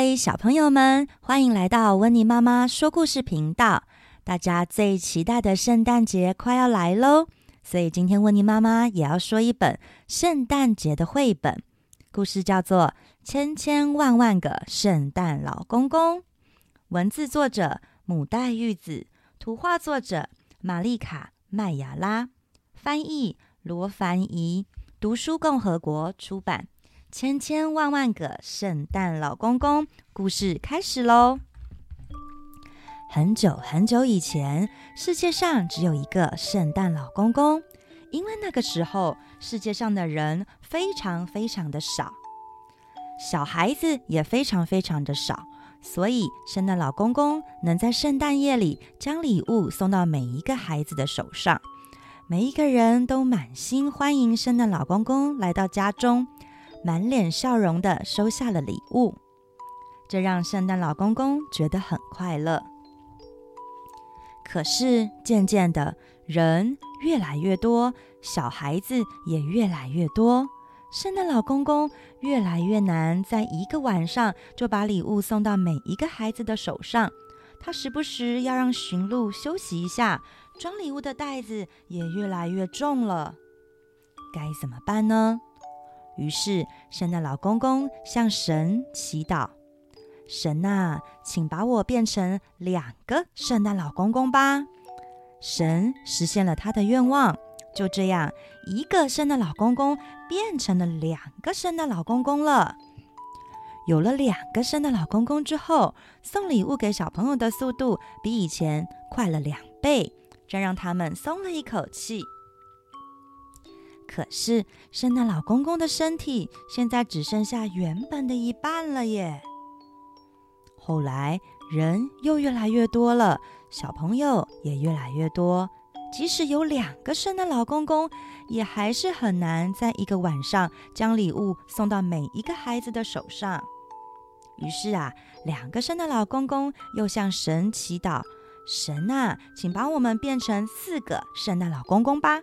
嗨，小朋友们，欢迎来到温妮妈妈说故事频道。大家最期待的圣诞节快要来喽，所以今天温妮妈妈也要说一本圣诞节的绘本，故事叫做《千千万万个圣诞老公公》。文字作者母代玉子，图画作者玛丽卡麦亚拉，翻译罗凡怡，读书共和国出版。千千万万个圣诞老公公，故事开始喽！很久很久以前，世界上只有一个圣诞老公公，因为那个时候世界上的人非常非常的少，小孩子也非常非常的少，所以圣诞老公公能在圣诞夜里将礼物送到每一个孩子的手上，每一个人都满心欢迎圣诞老公公来到家中。满脸笑容地收下了礼物，这让圣诞老公公觉得很快乐。可是渐渐的，人越来越多，小孩子也越来越多，圣诞老公公越来越难在一个晚上就把礼物送到每一个孩子的手上。他时不时要让驯鹿休息一下，装礼物的袋子也越来越重了。该怎么办呢？于是，圣诞老公公向神祈祷：“神啊，请把我变成两个圣诞老公公吧！”神实现了他的愿望，就这样，一个圣诞老公公变成了两个圣诞老公公了。有了两个圣诞老公公之后，送礼物给小朋友的速度比以前快了两倍，这让他们松了一口气。可是，圣诞老公公的身体现在只剩下原本的一半了耶。后来，人又越来越多了，小朋友也越来越多。即使有两个圣诞老公公，也还是很难在一个晚上将礼物送到每一个孩子的手上。于是啊，两个圣诞老公公又向神祈祷：“神啊，请把我们变成四个圣诞老公公吧。”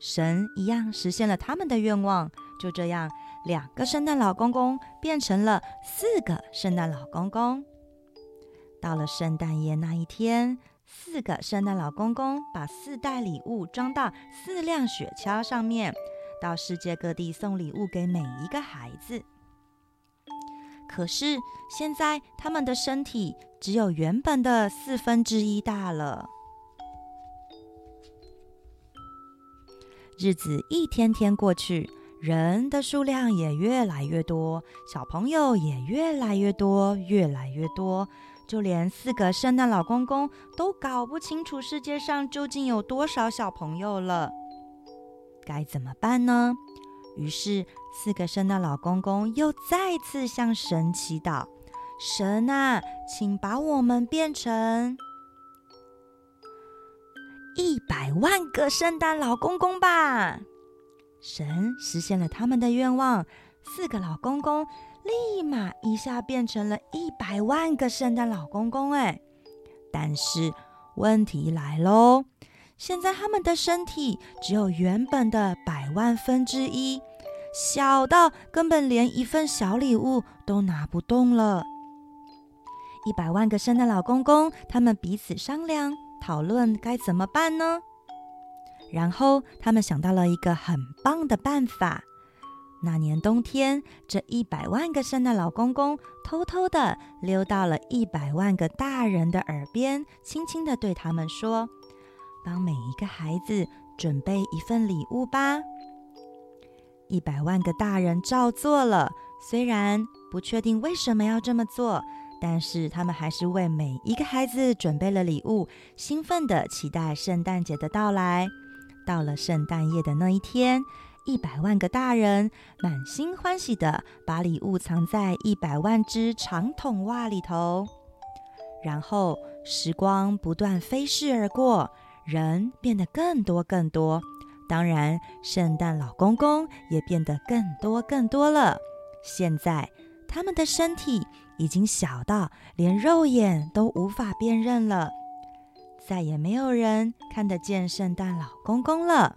神一样实现了他们的愿望，就这样，两个圣诞老公公变成了四个圣诞老公公。到了圣诞夜那一天，四个圣诞老公公把四袋礼物装到四辆雪橇上面，到世界各地送礼物给每一个孩子。可是现在他们的身体只有原本的四分之一大了。日子一天天过去，人的数量也越来越多，小朋友也越来越多，越来越多。就连四个圣诞老公公都搞不清楚世界上究竟有多少小朋友了，该怎么办呢？于是，四个圣诞老公公又再次向神祈祷：“神啊，请把我们变成……”一百万个圣诞老公公吧！神实现了他们的愿望，四个老公公立马一下变成了一百万个圣诞老公公。哎，但是问题来喽，现在他们的身体只有原本的百万分之一，小到根本连一份小礼物都拿不动了。一百万个圣诞老公公，他们彼此商量。讨论该怎么办呢？然后他们想到了一个很棒的办法。那年冬天，这一百万个圣诞老公公偷偷地溜到了一百万个大人的耳边，轻轻地对他们说：“帮每一个孩子准备一份礼物吧。”一百万个大人照做了，虽然不确定为什么要这么做。但是他们还是为每一个孩子准备了礼物，兴奋地期待圣诞节的到来。到了圣诞夜的那一天，一百万个大人满心欢喜地把礼物藏在一百万只长筒袜里头。然后时光不断飞逝而过，人变得更多更多，当然，圣诞老公公也变得更多更多了。现在，他们的身体已经小到连肉眼都无法辨认了，再也没有人看得见圣诞老公公了。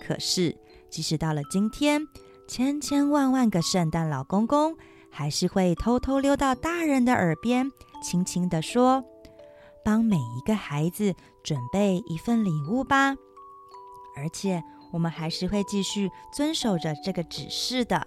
可是，即使到了今天，千千万万个圣诞老公公还是会偷偷溜到大人的耳边，轻轻地说：“帮每一个孩子准备一份礼物吧。”而且，我们还是会继续遵守着这个指示的。